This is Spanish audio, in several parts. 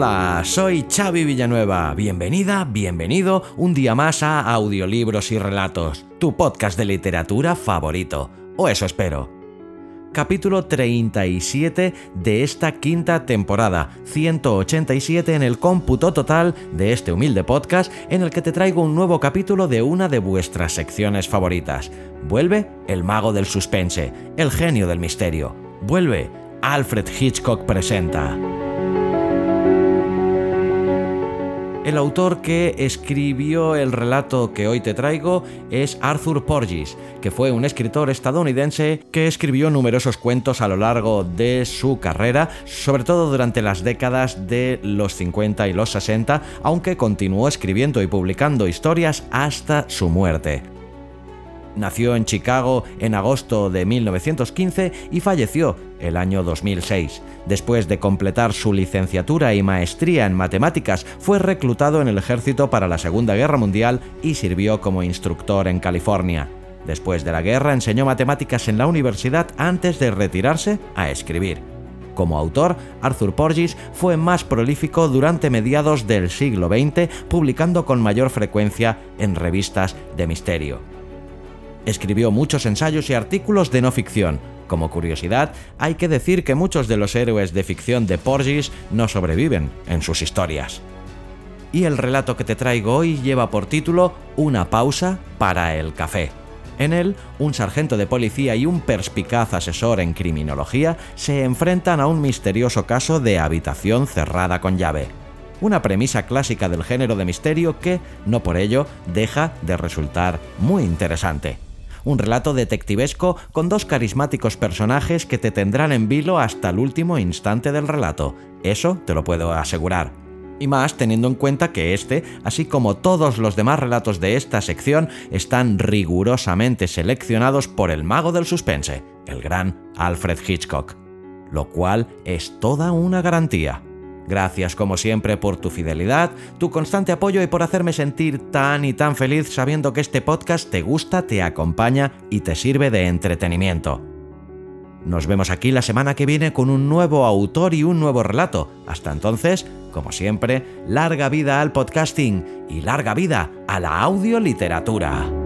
Hola, soy Xavi Villanueva. Bienvenida, bienvenido un día más a Audiolibros y Relatos, tu podcast de literatura favorito. O eso espero. Capítulo 37 de esta quinta temporada, 187 en el cómputo total de este humilde podcast en el que te traigo un nuevo capítulo de una de vuestras secciones favoritas. Vuelve el mago del suspense, el genio del misterio. Vuelve Alfred Hitchcock presenta. El autor que escribió el relato que hoy te traigo es Arthur Porges, que fue un escritor estadounidense que escribió numerosos cuentos a lo largo de su carrera, sobre todo durante las décadas de los 50 y los 60, aunque continuó escribiendo y publicando historias hasta su muerte. Nació en Chicago en agosto de 1915 y falleció el año 2006. Después de completar su licenciatura y maestría en matemáticas, fue reclutado en el ejército para la Segunda Guerra Mundial y sirvió como instructor en California. Después de la guerra enseñó matemáticas en la universidad antes de retirarse a escribir. Como autor, Arthur Porges fue más prolífico durante mediados del siglo XX, publicando con mayor frecuencia en revistas de misterio. Escribió muchos ensayos y artículos de no ficción. Como curiosidad, hay que decir que muchos de los héroes de ficción de Porges no sobreviven en sus historias. Y el relato que te traigo hoy lleva por título Una pausa para el café. En él, un sargento de policía y un perspicaz asesor en criminología se enfrentan a un misterioso caso de habitación cerrada con llave. Una premisa clásica del género de misterio que, no por ello, deja de resultar muy interesante un relato detectivesco con dos carismáticos personajes que te tendrán en vilo hasta el último instante del relato. Eso te lo puedo asegurar. Y más teniendo en cuenta que este, así como todos los demás relatos de esta sección, están rigurosamente seleccionados por el mago del suspense, el gran Alfred Hitchcock. Lo cual es toda una garantía. Gracias como siempre por tu fidelidad, tu constante apoyo y por hacerme sentir tan y tan feliz sabiendo que este podcast te gusta, te acompaña y te sirve de entretenimiento. Nos vemos aquí la semana que viene con un nuevo autor y un nuevo relato. Hasta entonces, como siempre, larga vida al podcasting y larga vida a la audioliteratura.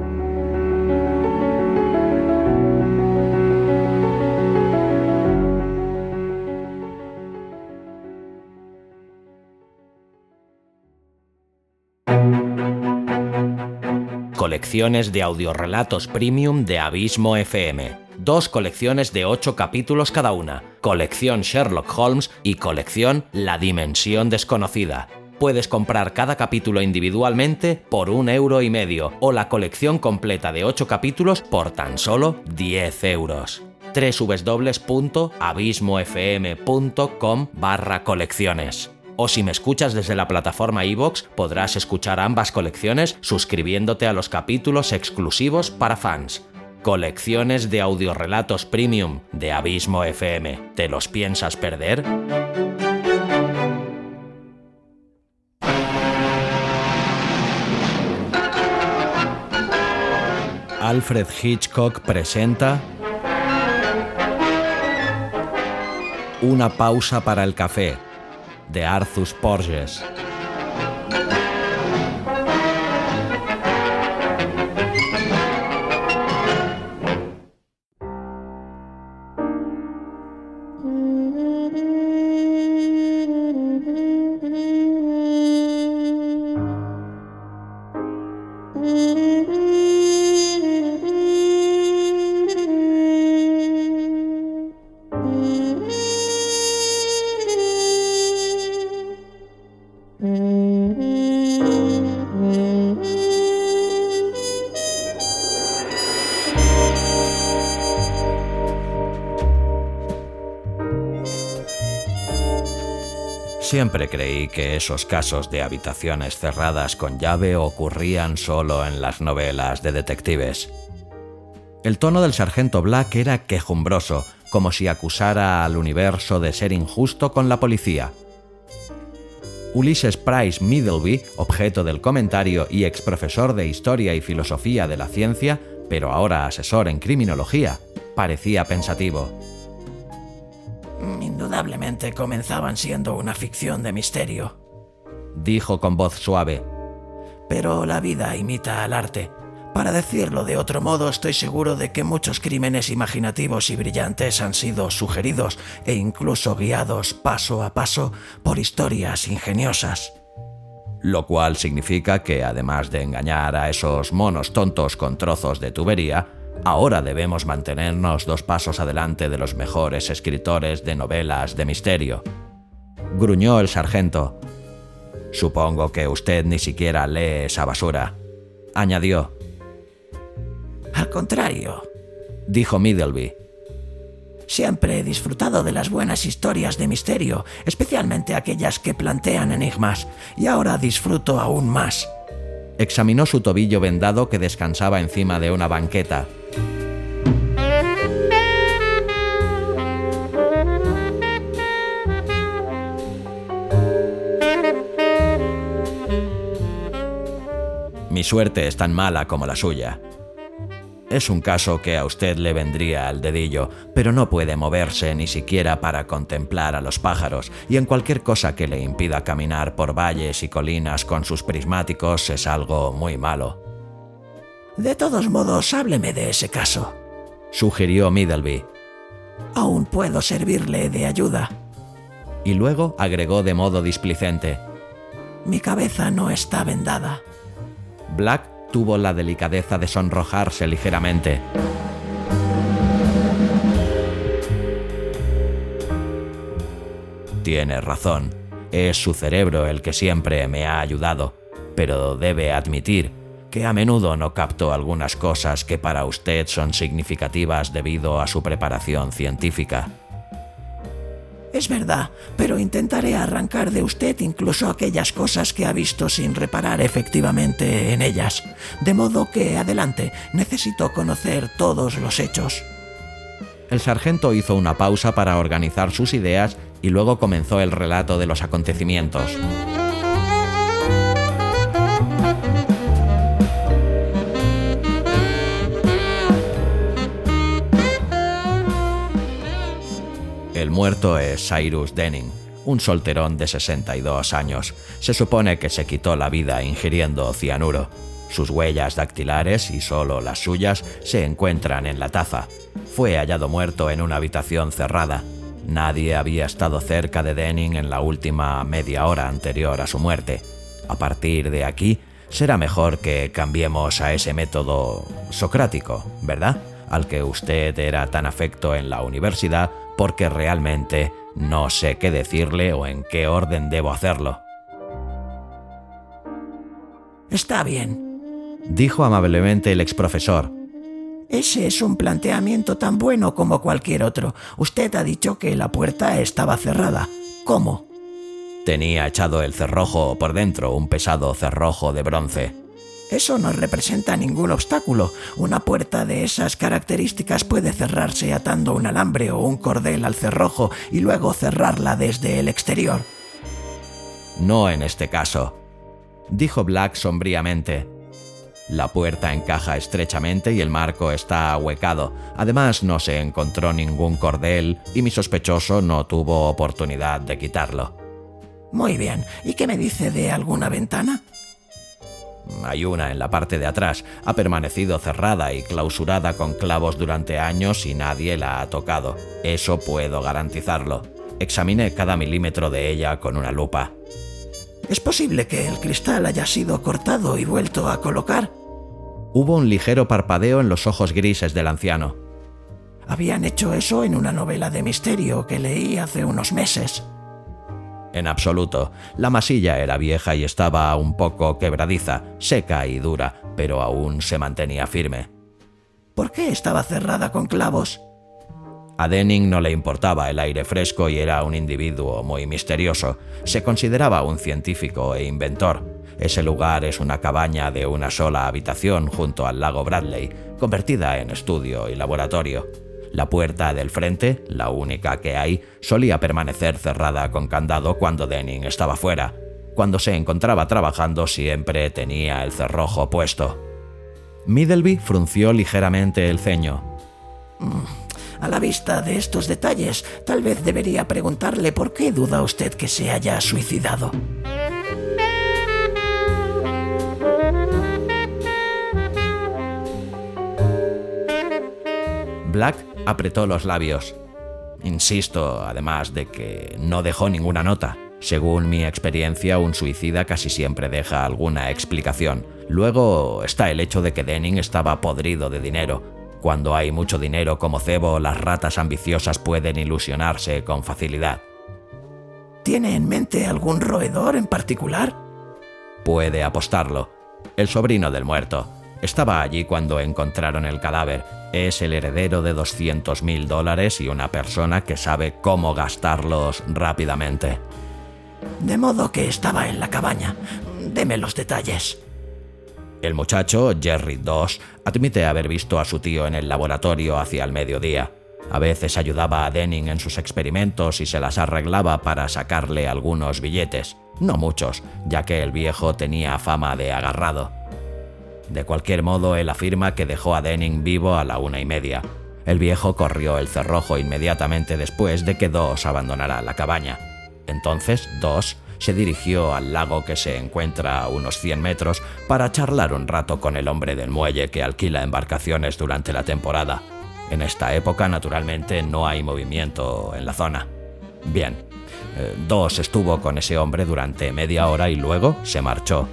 Colecciones de audiorelatos premium de Abismo FM. Dos colecciones de ocho capítulos cada una, colección Sherlock Holmes y colección La Dimensión Desconocida. Puedes comprar cada capítulo individualmente por un euro y medio o la colección completa de ocho capítulos por tan solo 10 euros www.abismofm.com barra colecciones. O si me escuchas desde la plataforma iVoox, podrás escuchar ambas colecciones suscribiéndote a los capítulos exclusivos para fans. Colecciones de audiorelatos premium de Abismo FM. ¿Te los piensas perder? Alfred Hitchcock presenta Una pausa para el café de Arthur Porges. Siempre creí que esos casos de habitaciones cerradas con llave ocurrían solo en las novelas de detectives. El tono del sargento Black era quejumbroso, como si acusara al universo de ser injusto con la policía. Ulysses Price Middleby, objeto del comentario y ex profesor de Historia y Filosofía de la Ciencia, pero ahora asesor en criminología, parecía pensativo. Comenzaban siendo una ficción de misterio, dijo con voz suave. Pero la vida imita al arte. Para decirlo de otro modo, estoy seguro de que muchos crímenes imaginativos y brillantes han sido sugeridos e incluso guiados paso a paso por historias ingeniosas. Lo cual significa que, además de engañar a esos monos tontos con trozos de tubería, Ahora debemos mantenernos dos pasos adelante de los mejores escritores de novelas de misterio. Gruñó el sargento. Supongo que usted ni siquiera lee esa basura. Añadió. Al contrario, dijo Middleby. Siempre he disfrutado de las buenas historias de misterio, especialmente aquellas que plantean enigmas, y ahora disfruto aún más. Examinó su tobillo vendado que descansaba encima de una banqueta. Mi suerte es tan mala como la suya. Es un caso que a usted le vendría al dedillo, pero no puede moverse ni siquiera para contemplar a los pájaros, y en cualquier cosa que le impida caminar por valles y colinas con sus prismáticos es algo muy malo. De todos modos, hábleme de ese caso, sugirió Middleby. Aún puedo servirle de ayuda. Y luego agregó de modo displicente. Mi cabeza no está vendada. Black tuvo la delicadeza de sonrojarse ligeramente. Tiene razón, es su cerebro el que siempre me ha ayudado, pero debe admitir que a menudo no capto algunas cosas que para usted son significativas debido a su preparación científica. Es verdad, pero intentaré arrancar de usted incluso aquellas cosas que ha visto sin reparar efectivamente en ellas. De modo que, adelante, necesito conocer todos los hechos. El sargento hizo una pausa para organizar sus ideas y luego comenzó el relato de los acontecimientos. Muerto es Cyrus Denning, un solterón de 62 años. Se supone que se quitó la vida ingiriendo cianuro. Sus huellas dactilares, y solo las suyas, se encuentran en la taza. Fue hallado muerto en una habitación cerrada. Nadie había estado cerca de Denning en la última media hora anterior a su muerte. A partir de aquí, será mejor que cambiemos a ese método socrático, ¿verdad? Al que usted era tan afecto en la universidad porque realmente no sé qué decirle o en qué orden debo hacerlo. Está bien, dijo amablemente el exprofesor. Ese es un planteamiento tan bueno como cualquier otro. Usted ha dicho que la puerta estaba cerrada. ¿Cómo? Tenía echado el cerrojo por dentro, un pesado cerrojo de bronce. Eso no representa ningún obstáculo. Una puerta de esas características puede cerrarse atando un alambre o un cordel al cerrojo y luego cerrarla desde el exterior. No en este caso, dijo Black sombríamente. La puerta encaja estrechamente y el marco está ahuecado. Además, no se encontró ningún cordel y mi sospechoso no tuvo oportunidad de quitarlo. Muy bien. ¿Y qué me dice de alguna ventana? Hay una en la parte de atrás. Ha permanecido cerrada y clausurada con clavos durante años y nadie la ha tocado. Eso puedo garantizarlo. Examiné cada milímetro de ella con una lupa. ¿Es posible que el cristal haya sido cortado y vuelto a colocar? Hubo un ligero parpadeo en los ojos grises del anciano. Habían hecho eso en una novela de misterio que leí hace unos meses. En absoluto. La masilla era vieja y estaba un poco quebradiza, seca y dura, pero aún se mantenía firme. ¿Por qué estaba cerrada con clavos? A Denning no le importaba el aire fresco y era un individuo muy misterioso. Se consideraba un científico e inventor. Ese lugar es una cabaña de una sola habitación junto al lago Bradley, convertida en estudio y laboratorio. La puerta del frente, la única que hay, solía permanecer cerrada con candado cuando Denning estaba fuera. Cuando se encontraba trabajando siempre tenía el cerrojo puesto. Middleby frunció ligeramente el ceño. A la vista de estos detalles, tal vez debería preguntarle por qué duda usted que se haya suicidado. Black apretó los labios. Insisto, además de que no dejó ninguna nota. Según mi experiencia, un suicida casi siempre deja alguna explicación. Luego está el hecho de que Denning estaba podrido de dinero. Cuando hay mucho dinero como cebo, las ratas ambiciosas pueden ilusionarse con facilidad. ¿Tiene en mente algún roedor en particular? Puede apostarlo. El sobrino del muerto. Estaba allí cuando encontraron el cadáver. Es el heredero de 200 mil dólares y una persona que sabe cómo gastarlos rápidamente. De modo que estaba en la cabaña. Deme los detalles. El muchacho, Jerry Doss, admite haber visto a su tío en el laboratorio hacia el mediodía. A veces ayudaba a Denning en sus experimentos y se las arreglaba para sacarle algunos billetes. No muchos, ya que el viejo tenía fama de agarrado. De cualquier modo, él afirma que dejó a Denning vivo a la una y media. El viejo corrió el cerrojo inmediatamente después de que Doss abandonara la cabaña. Entonces, Doss se dirigió al lago que se encuentra a unos 100 metros para charlar un rato con el hombre del muelle que alquila embarcaciones durante la temporada. En esta época, naturalmente, no hay movimiento en la zona. Bien, eh, Doss estuvo con ese hombre durante media hora y luego se marchó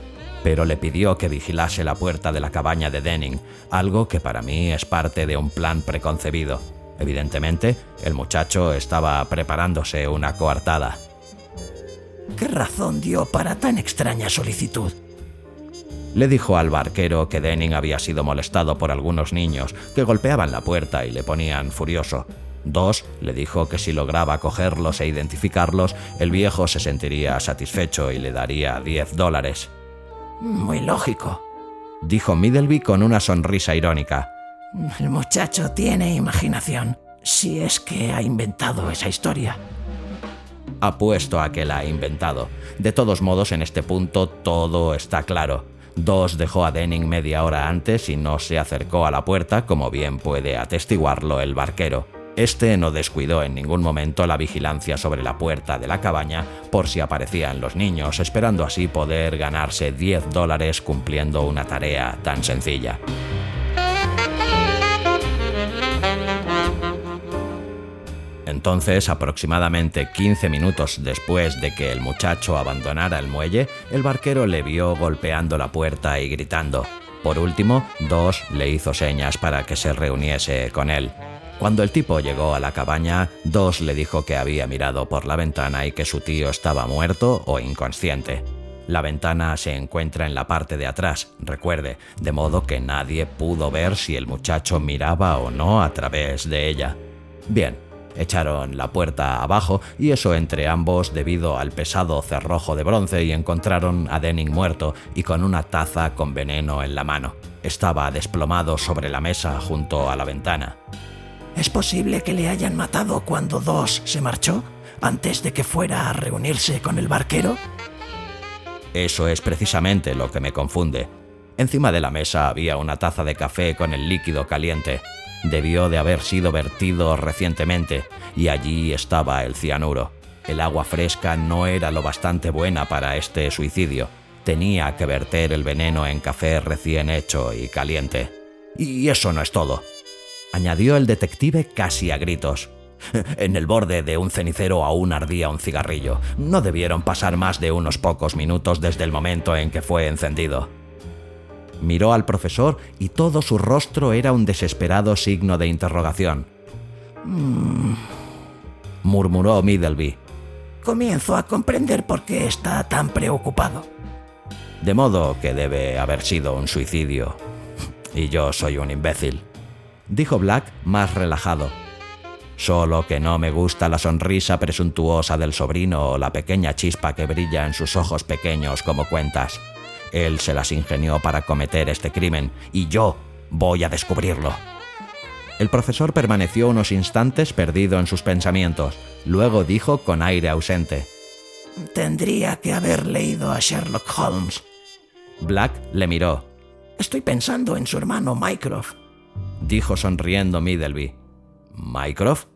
pero le pidió que vigilase la puerta de la cabaña de Denning, algo que para mí es parte de un plan preconcebido. Evidentemente, el muchacho estaba preparándose una coartada. ¿Qué razón dio para tan extraña solicitud? Le dijo al barquero que Denning había sido molestado por algunos niños que golpeaban la puerta y le ponían furioso. Dos, le dijo que si lograba cogerlos e identificarlos, el viejo se sentiría satisfecho y le daría 10 dólares. Muy lógico, dijo Middleby con una sonrisa irónica. El muchacho tiene imaginación, si es que ha inventado esa historia. Apuesto a que la ha inventado. De todos modos, en este punto todo está claro. Dos dejó a Denning media hora antes y no se acercó a la puerta, como bien puede atestiguarlo el barquero. Este no descuidó en ningún momento la vigilancia sobre la puerta de la cabaña por si aparecían los niños, esperando así poder ganarse 10 dólares cumpliendo una tarea tan sencilla. Entonces, aproximadamente 15 minutos después de que el muchacho abandonara el muelle, el barquero le vio golpeando la puerta y gritando. Por último, Dos le hizo señas para que se reuniese con él. Cuando el tipo llegó a la cabaña, Dos le dijo que había mirado por la ventana y que su tío estaba muerto o inconsciente. La ventana se encuentra en la parte de atrás, recuerde, de modo que nadie pudo ver si el muchacho miraba o no a través de ella. Bien, echaron la puerta abajo y eso entre ambos debido al pesado cerrojo de bronce y encontraron a Denning muerto y con una taza con veneno en la mano. Estaba desplomado sobre la mesa junto a la ventana. ¿Es posible que le hayan matado cuando Dos se marchó, antes de que fuera a reunirse con el barquero? Eso es precisamente lo que me confunde. Encima de la mesa había una taza de café con el líquido caliente. Debió de haber sido vertido recientemente, y allí estaba el cianuro. El agua fresca no era lo bastante buena para este suicidio. Tenía que verter el veneno en café recién hecho y caliente. Y eso no es todo añadió el detective casi a gritos. En el borde de un cenicero aún ardía un cigarrillo. No debieron pasar más de unos pocos minutos desde el momento en que fue encendido. Miró al profesor y todo su rostro era un desesperado signo de interrogación. Mm. murmuró Middleby. Comienzo a comprender por qué está tan preocupado. De modo que debe haber sido un suicidio. Y yo soy un imbécil dijo Black más relajado. Solo que no me gusta la sonrisa presuntuosa del sobrino o la pequeña chispa que brilla en sus ojos pequeños como cuentas. Él se las ingenió para cometer este crimen y yo voy a descubrirlo. El profesor permaneció unos instantes perdido en sus pensamientos. Luego dijo con aire ausente. Tendría que haber leído a Sherlock Holmes. Black le miró. Estoy pensando en su hermano Mycroft. Dijo sonriendo Middleby. ¿Mycroft?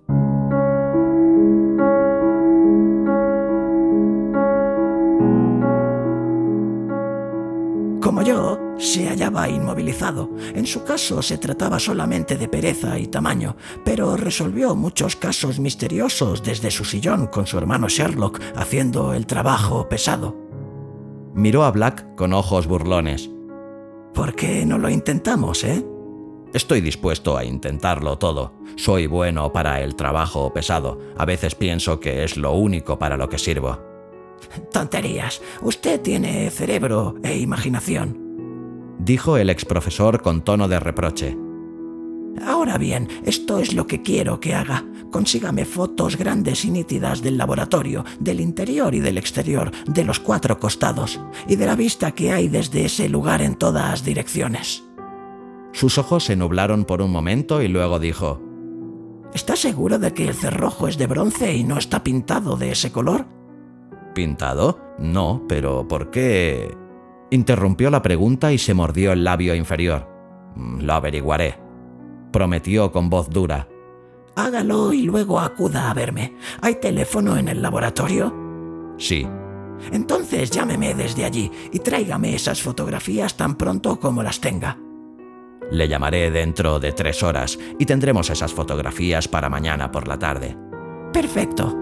Como yo, se hallaba inmovilizado. En su caso se trataba solamente de pereza y tamaño, pero resolvió muchos casos misteriosos desde su sillón con su hermano Sherlock haciendo el trabajo pesado. Miró a Black con ojos burlones. ¿Por qué no lo intentamos, eh? Estoy dispuesto a intentarlo todo. Soy bueno para el trabajo pesado. A veces pienso que es lo único para lo que sirvo. Tonterías. Usted tiene cerebro e imaginación. Dijo el exprofesor con tono de reproche. Ahora bien, esto es lo que quiero que haga. Consígame fotos grandes y nítidas del laboratorio, del interior y del exterior, de los cuatro costados, y de la vista que hay desde ese lugar en todas direcciones. Sus ojos se nublaron por un momento y luego dijo, ¿Estás seguro de que el cerrojo es de bronce y no está pintado de ese color? ¿Pintado? No, pero ¿por qué? Interrumpió la pregunta y se mordió el labio inferior. Mm, lo averiguaré. Prometió con voz dura. Hágalo y luego acuda a verme. ¿Hay teléfono en el laboratorio? Sí. Entonces llámeme desde allí y tráigame esas fotografías tan pronto como las tenga. Le llamaré dentro de tres horas y tendremos esas fotografías para mañana por la tarde. Perfecto.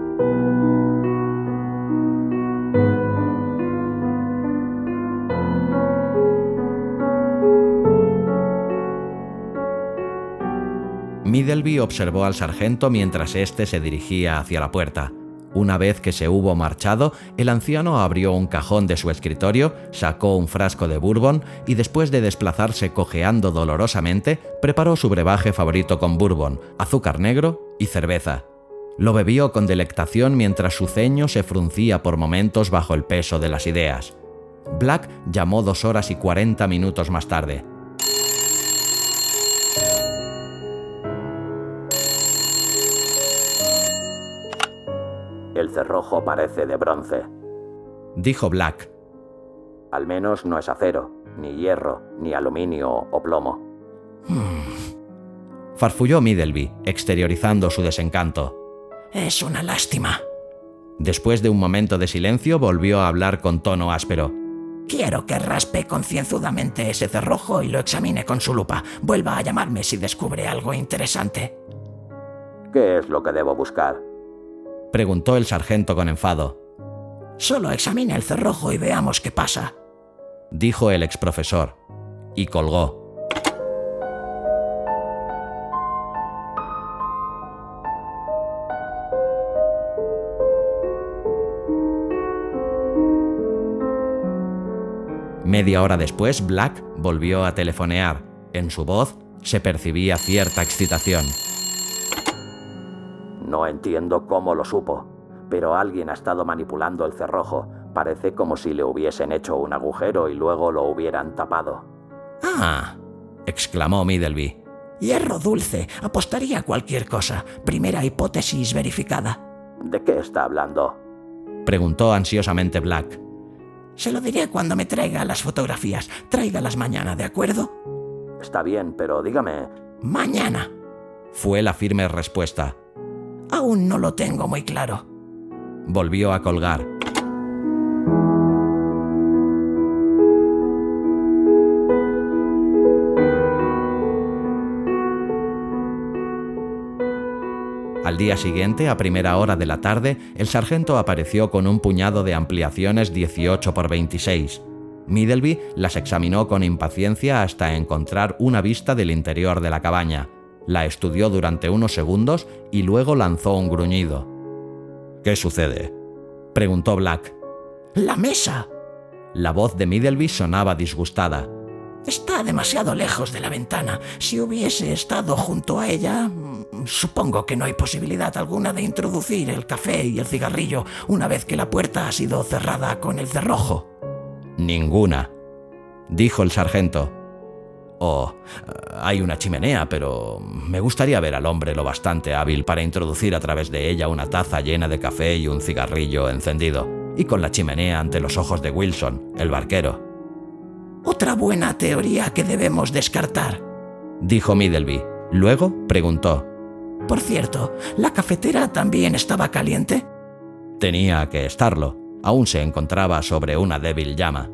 Middleby observó al sargento mientras éste se dirigía hacia la puerta. Una vez que se hubo marchado, el anciano abrió un cajón de su escritorio, sacó un frasco de bourbon y después de desplazarse cojeando dolorosamente, preparó su brebaje favorito con bourbon, azúcar negro y cerveza. Lo bebió con delectación mientras su ceño se fruncía por momentos bajo el peso de las ideas. Black llamó dos horas y cuarenta minutos más tarde. El cerrojo parece de bronce. Dijo Black. Al menos no es acero, ni hierro, ni aluminio o plomo. Farfulló Middleby, exteriorizando su desencanto. Es una lástima. Después de un momento de silencio, volvió a hablar con tono áspero. Quiero que raspe concienzudamente ese cerrojo y lo examine con su lupa. Vuelva a llamarme si descubre algo interesante. ¿Qué es lo que debo buscar? Preguntó el sargento con enfado. Solo examine el cerrojo y veamos qué pasa. Dijo el exprofesor. Y colgó. Media hora después, Black volvió a telefonear. En su voz se percibía cierta excitación. No entiendo cómo lo supo, pero alguien ha estado manipulando el cerrojo. Parece como si le hubiesen hecho un agujero y luego lo hubieran tapado. Ah, exclamó Middleby. Hierro dulce. Apostaría a cualquier cosa. Primera hipótesis verificada. ¿De qué está hablando? Preguntó ansiosamente Black. Se lo diré cuando me traiga las fotografías. Tráigalas mañana, ¿de acuerdo? Está bien, pero dígame. Mañana. Fue la firme respuesta. Aún no lo tengo muy claro. Volvió a colgar. Al día siguiente, a primera hora de la tarde, el sargento apareció con un puñado de ampliaciones 18 por 26. Middleby las examinó con impaciencia hasta encontrar una vista del interior de la cabaña. La estudió durante unos segundos y luego lanzó un gruñido. ¿Qué sucede? preguntó Black. ¡La mesa! La voz de Middleby sonaba disgustada. Está demasiado lejos de la ventana. Si hubiese estado junto a ella, mm, supongo que no hay posibilidad alguna de introducir el café y el cigarrillo una vez que la puerta ha sido cerrada con el cerrojo. Ninguna, dijo el sargento. Oh, hay una chimenea, pero me gustaría ver al hombre lo bastante hábil para introducir a través de ella una taza llena de café y un cigarrillo encendido, y con la chimenea ante los ojos de Wilson, el barquero. Otra buena teoría que debemos descartar, dijo Middleby. Luego preguntó. Por cierto, ¿la cafetera también estaba caliente? Tenía que estarlo. Aún se encontraba sobre una débil llama.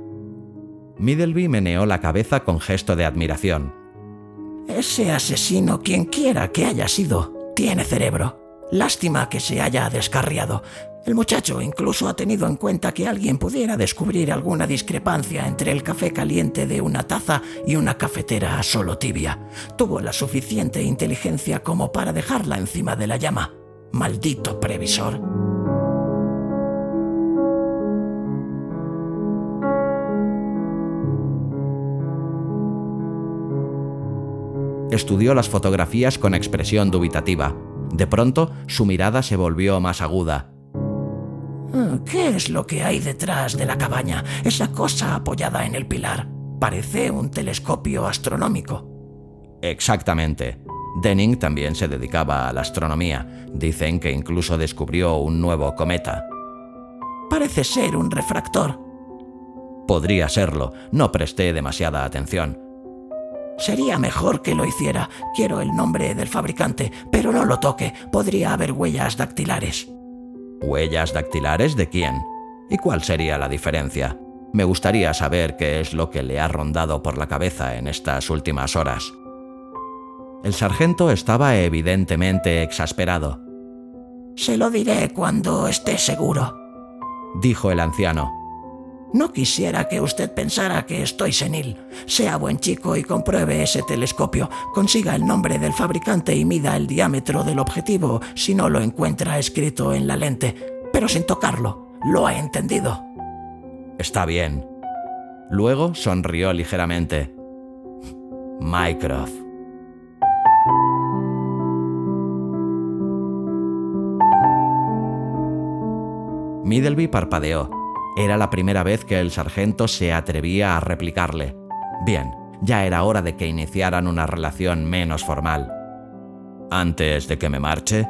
Middleby meneó la cabeza con gesto de admiración. Ese asesino, quien quiera que haya sido, tiene cerebro. Lástima que se haya descarriado. El muchacho incluso ha tenido en cuenta que alguien pudiera descubrir alguna discrepancia entre el café caliente de una taza y una cafetera solo tibia. Tuvo la suficiente inteligencia como para dejarla encima de la llama. Maldito previsor. Estudió las fotografías con expresión dubitativa. De pronto, su mirada se volvió más aguda. Ah, ¿Qué es lo que hay detrás de la cabaña? Esa cosa apoyada en el pilar. Parece un telescopio astronómico. Exactamente. Denning también se dedicaba a la astronomía. Dicen que incluso descubrió un nuevo cometa. Parece ser un refractor. Podría serlo. No presté demasiada atención. Sería mejor que lo hiciera. Quiero el nombre del fabricante, pero no lo toque. Podría haber huellas dactilares. ¿Huellas dactilares de quién? ¿Y cuál sería la diferencia? Me gustaría saber qué es lo que le ha rondado por la cabeza en estas últimas horas. El sargento estaba evidentemente exasperado. Se lo diré cuando esté seguro, dijo el anciano. No quisiera que usted pensara que estoy senil. Sea buen chico y compruebe ese telescopio. Consiga el nombre del fabricante y mida el diámetro del objetivo si no lo encuentra escrito en la lente, pero sin tocarlo. ¿Lo ha entendido? Está bien. Luego sonrió ligeramente. Mycroft. Middleby parpadeó era la primera vez que el sargento se atrevía a replicarle. Bien, ya era hora de que iniciaran una relación menos formal. Antes de que me marche,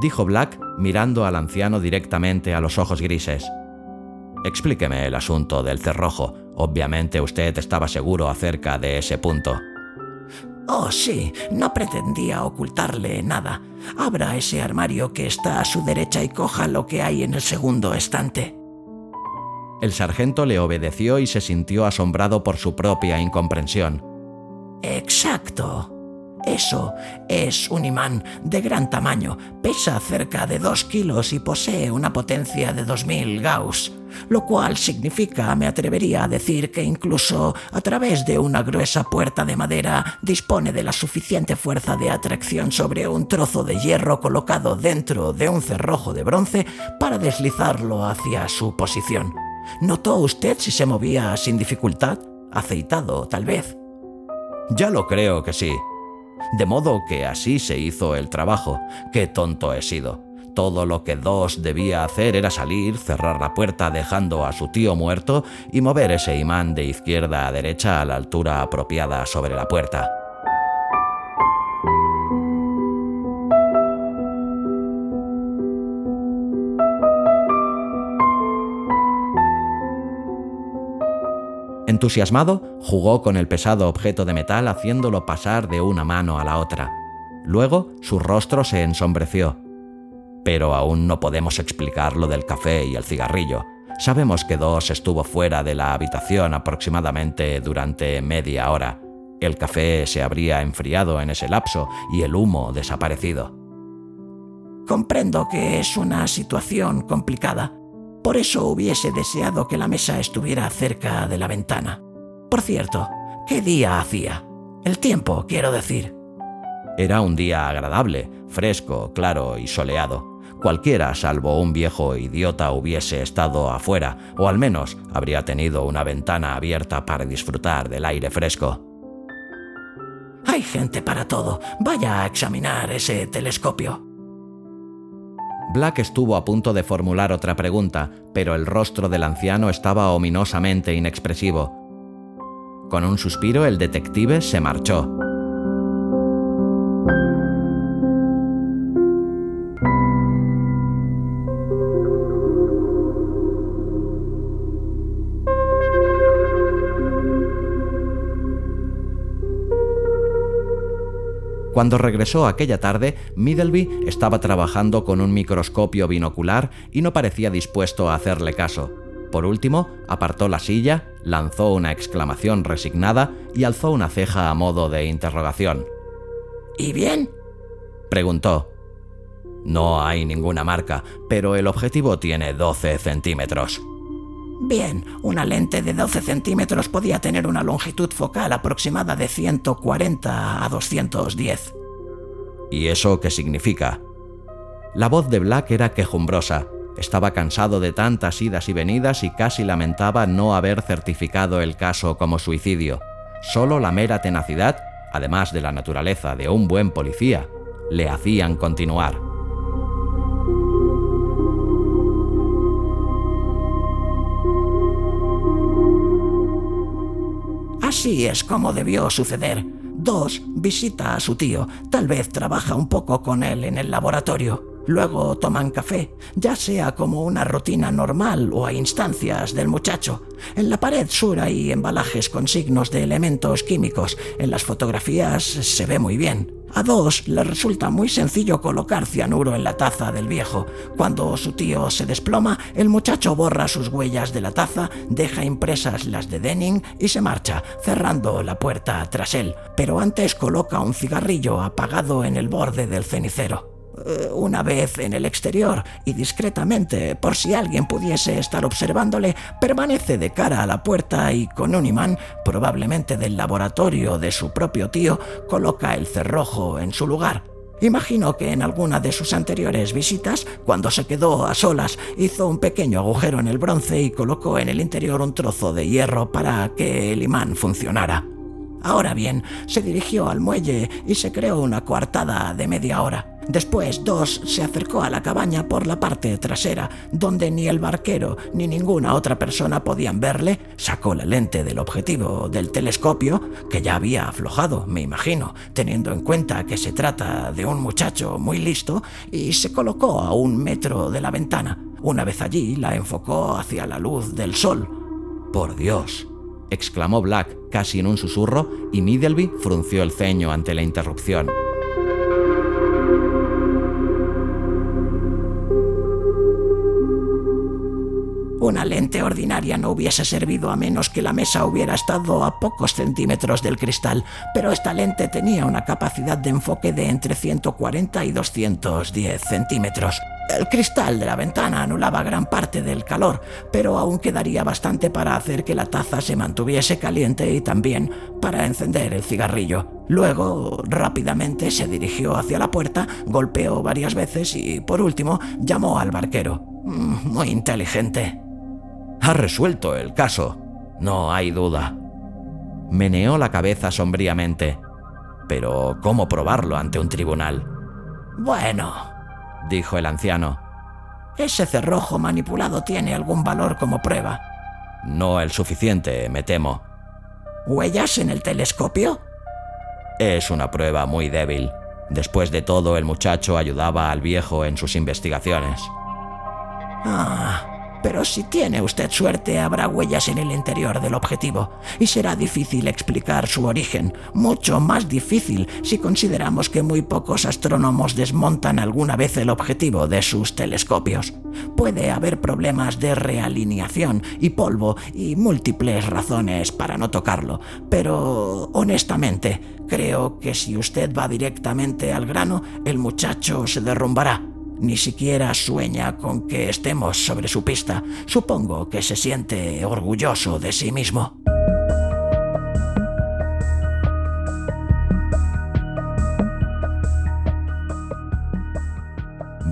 dijo Black mirando al anciano directamente a los ojos grises. Explíqueme el asunto del cerrojo. Obviamente usted estaba seguro acerca de ese punto. Oh, sí, no pretendía ocultarle nada. Abra ese armario que está a su derecha y coja lo que hay en el segundo estante. El sargento le obedeció y se sintió asombrado por su propia incomprensión. Exacto. Eso es un imán de gran tamaño, pesa cerca de 2 kilos y posee una potencia de 2000 Gauss, lo cual significa, me atrevería a decir, que incluso a través de una gruesa puerta de madera dispone de la suficiente fuerza de atracción sobre un trozo de hierro colocado dentro de un cerrojo de bronce para deslizarlo hacia su posición. ¿Notó usted si se movía sin dificultad? Aceitado, tal vez. Ya lo creo que sí. De modo que así se hizo el trabajo. Qué tonto he sido. Todo lo que Dos debía hacer era salir, cerrar la puerta dejando a su tío muerto y mover ese imán de izquierda a derecha a la altura apropiada sobre la puerta. Entusiasmado, jugó con el pesado objeto de metal haciéndolo pasar de una mano a la otra. Luego su rostro se ensombreció. Pero aún no podemos explicar lo del café y el cigarrillo. Sabemos que Dos estuvo fuera de la habitación aproximadamente durante media hora. El café se habría enfriado en ese lapso y el humo desaparecido. Comprendo que es una situación complicada, por eso hubiese deseado que la mesa estuviera cerca de la ventana. Por cierto, ¿qué día hacía? El tiempo, quiero decir. Era un día agradable, fresco, claro y soleado. cualquiera salvo un viejo idiota hubiese estado afuera, o al menos habría tenido una ventana abierta para disfrutar del aire fresco. Hay gente para todo. Vaya a examinar ese telescopio. Black estuvo a punto de formular otra pregunta, pero el rostro del anciano estaba ominosamente inexpresivo. Con un suspiro el detective se marchó. Cuando regresó aquella tarde, Middleby estaba trabajando con un microscopio binocular y no parecía dispuesto a hacerle caso. Por último, apartó la silla, lanzó una exclamación resignada y alzó una ceja a modo de interrogación. ¿Y bien? preguntó. No hay ninguna marca, pero el objetivo tiene 12 centímetros. Bien, una lente de 12 centímetros podía tener una longitud focal aproximada de 140 a 210. ¿Y eso qué significa? La voz de Black era quejumbrosa. Estaba cansado de tantas idas y venidas y casi lamentaba no haber certificado el caso como suicidio. Solo la mera tenacidad, además de la naturaleza de un buen policía, le hacían continuar. Así es como debió suceder. Dos, visita a su tío. Tal vez trabaja un poco con él en el laboratorio. Luego toman café, ya sea como una rutina normal o a instancias del muchacho. En la pared sur hay embalajes con signos de elementos químicos. En las fotografías se ve muy bien. A dos le resulta muy sencillo colocar cianuro en la taza del viejo. Cuando su tío se desploma, el muchacho borra sus huellas de la taza, deja impresas las de Denning y se marcha, cerrando la puerta tras él. Pero antes coloca un cigarrillo apagado en el borde del cenicero. Eh, una vez en el exterior y discretamente, por si alguien pudiese estar observándole, permanece de cara a la puerta y con un imán, probablemente del laboratorio de su propio tío, coloca el cerrojo en su lugar. Imagino que en alguna de sus anteriores visitas, cuando se quedó a solas, hizo un pequeño agujero en el bronce y colocó en el interior un trozo de hierro para que el imán funcionara. Ahora bien, se dirigió al muelle y se creó una coartada de media hora. Después, Dos se acercó a la cabaña por la parte trasera, donde ni el barquero ni ninguna otra persona podían verle, sacó la lente del objetivo del telescopio, que ya había aflojado, me imagino, teniendo en cuenta que se trata de un muchacho muy listo, y se colocó a un metro de la ventana. Una vez allí, la enfocó hacia la luz del sol. Por Dios, exclamó Black casi en un susurro, y Middleby frunció el ceño ante la interrupción. Una lente ordinaria no hubiese servido a menos que la mesa hubiera estado a pocos centímetros del cristal, pero esta lente tenía una capacidad de enfoque de entre 140 y 210 centímetros. El cristal de la ventana anulaba gran parte del calor, pero aún quedaría bastante para hacer que la taza se mantuviese caliente y también para encender el cigarrillo. Luego, rápidamente se dirigió hacia la puerta, golpeó varias veces y, por último, llamó al barquero. Mm, muy inteligente. Ha resuelto el caso, no hay duda. Meneó la cabeza sombríamente. Pero, ¿cómo probarlo ante un tribunal? Bueno, dijo el anciano. Ese cerrojo manipulado tiene algún valor como prueba. No el suficiente, me temo. ¿Huellas en el telescopio? Es una prueba muy débil. Después de todo, el muchacho ayudaba al viejo en sus investigaciones. Ah, pero si tiene usted suerte habrá huellas en el interior del objetivo y será difícil explicar su origen, mucho más difícil si consideramos que muy pocos astrónomos desmontan alguna vez el objetivo de sus telescopios. Puede haber problemas de realineación y polvo y múltiples razones para no tocarlo, pero honestamente creo que si usted va directamente al grano, el muchacho se derrumbará ni siquiera sueña con que estemos sobre su pista. Supongo que se siente orgulloso de sí mismo.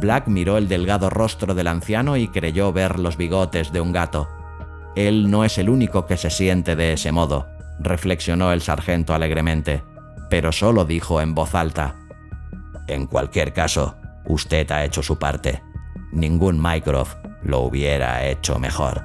Black miró el delgado rostro del anciano y creyó ver los bigotes de un gato. Él no es el único que se siente de ese modo, reflexionó el sargento alegremente, pero solo dijo en voz alta. En cualquier caso, Usted ha hecho su parte. Ningún Mycroft lo hubiera hecho mejor.